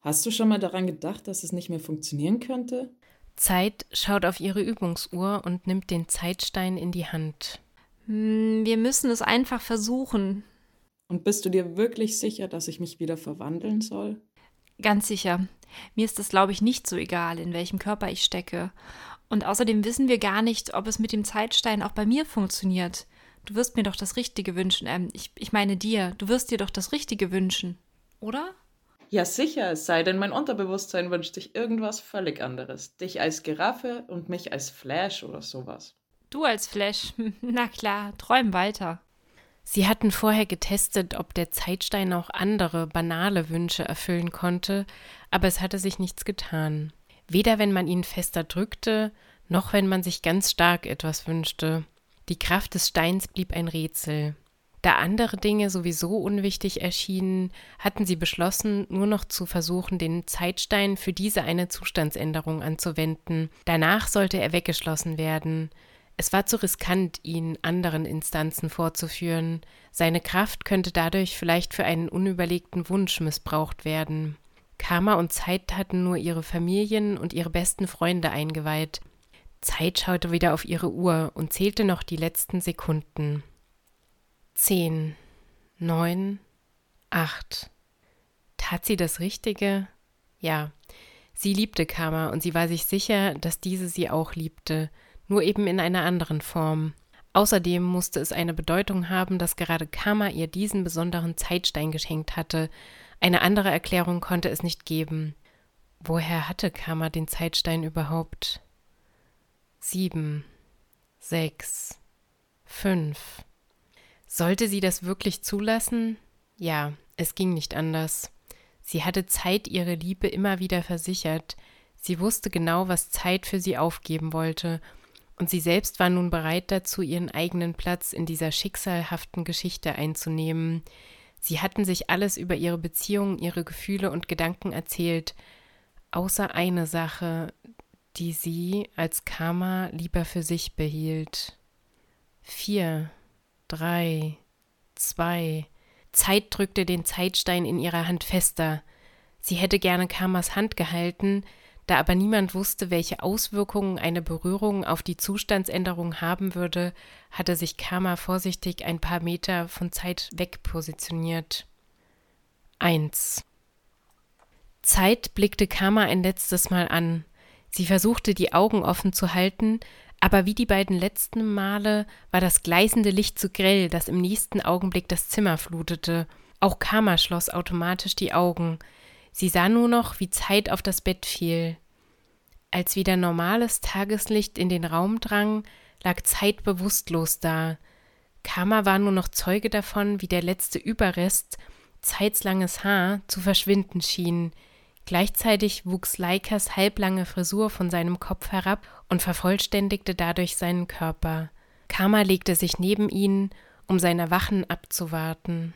Hast du schon mal daran gedacht, dass es nicht mehr funktionieren könnte? Zeit schaut auf ihre Übungsuhr und nimmt den Zeitstein in die Hand. Hm, wir müssen es einfach versuchen. Und bist du dir wirklich sicher, dass ich mich wieder verwandeln soll? Ganz sicher. Mir ist es, glaube ich, nicht so egal, in welchem Körper ich stecke. Und außerdem wissen wir gar nicht, ob es mit dem Zeitstein auch bei mir funktioniert. Du wirst mir doch das Richtige wünschen. Ähm, ich, ich meine dir, du wirst dir doch das Richtige wünschen, oder? Ja, sicher, es sei denn, mein Unterbewusstsein wünscht sich irgendwas völlig anderes. Dich als Giraffe und mich als Flash oder sowas. Du als Flash? Na klar, träum weiter. Sie hatten vorher getestet, ob der Zeitstein auch andere banale Wünsche erfüllen konnte, aber es hatte sich nichts getan. Weder wenn man ihn fester drückte, noch wenn man sich ganz stark etwas wünschte. Die Kraft des Steins blieb ein Rätsel. Da andere Dinge sowieso unwichtig erschienen, hatten sie beschlossen, nur noch zu versuchen, den Zeitstein für diese eine Zustandsänderung anzuwenden. Danach sollte er weggeschlossen werden. Es war zu riskant, ihn anderen Instanzen vorzuführen. Seine Kraft könnte dadurch vielleicht für einen unüberlegten Wunsch missbraucht werden. Karma und Zeit hatten nur ihre Familien und ihre besten Freunde eingeweiht. Zeit schaute wieder auf ihre Uhr und zählte noch die letzten Sekunden. Zehn, neun, acht. Tat sie das Richtige? Ja. Sie liebte Karma und sie war sich sicher, dass diese sie auch liebte, nur eben in einer anderen Form. Außerdem musste es eine Bedeutung haben, dass gerade Karma ihr diesen besonderen Zeitstein geschenkt hatte. Eine andere Erklärung konnte es nicht geben. Woher hatte Karma den Zeitstein überhaupt? sieben, sechs, fünf. Sollte sie das wirklich zulassen? Ja, es ging nicht anders. Sie hatte Zeit ihre Liebe immer wieder versichert. Sie wusste genau, was Zeit für sie aufgeben wollte, und sie selbst war nun bereit dazu, ihren eigenen Platz in dieser schicksalhaften Geschichte einzunehmen. Sie hatten sich alles über ihre Beziehungen, ihre Gefühle und Gedanken erzählt, außer eine Sache, die sie als Karma lieber für sich behielt. Vier, drei, zwei. Zeit drückte den Zeitstein in ihrer Hand fester. Sie hätte gerne Karmas Hand gehalten, da aber niemand wusste, welche Auswirkungen eine Berührung auf die Zustandsänderung haben würde, hatte sich Karma vorsichtig ein paar Meter von Zeit weg positioniert. Eins. Zeit blickte Karma ein letztes Mal an. Sie versuchte die Augen offen zu halten, aber wie die beiden letzten Male war das gleißende Licht zu grell, das im nächsten Augenblick das Zimmer flutete. Auch Karma schloss automatisch die Augen. Sie sah nur noch, wie Zeit auf das Bett fiel. Als wieder normales Tageslicht in den Raum drang, lag Zeit bewusstlos da. Karma war nur noch Zeuge davon, wie der letzte Überrest, Zeits langes Haar, zu verschwinden schien. Gleichzeitig wuchs Leikas halblange Frisur von seinem Kopf herab und vervollständigte dadurch seinen Körper. Karma legte sich neben ihn, um sein Erwachen abzuwarten.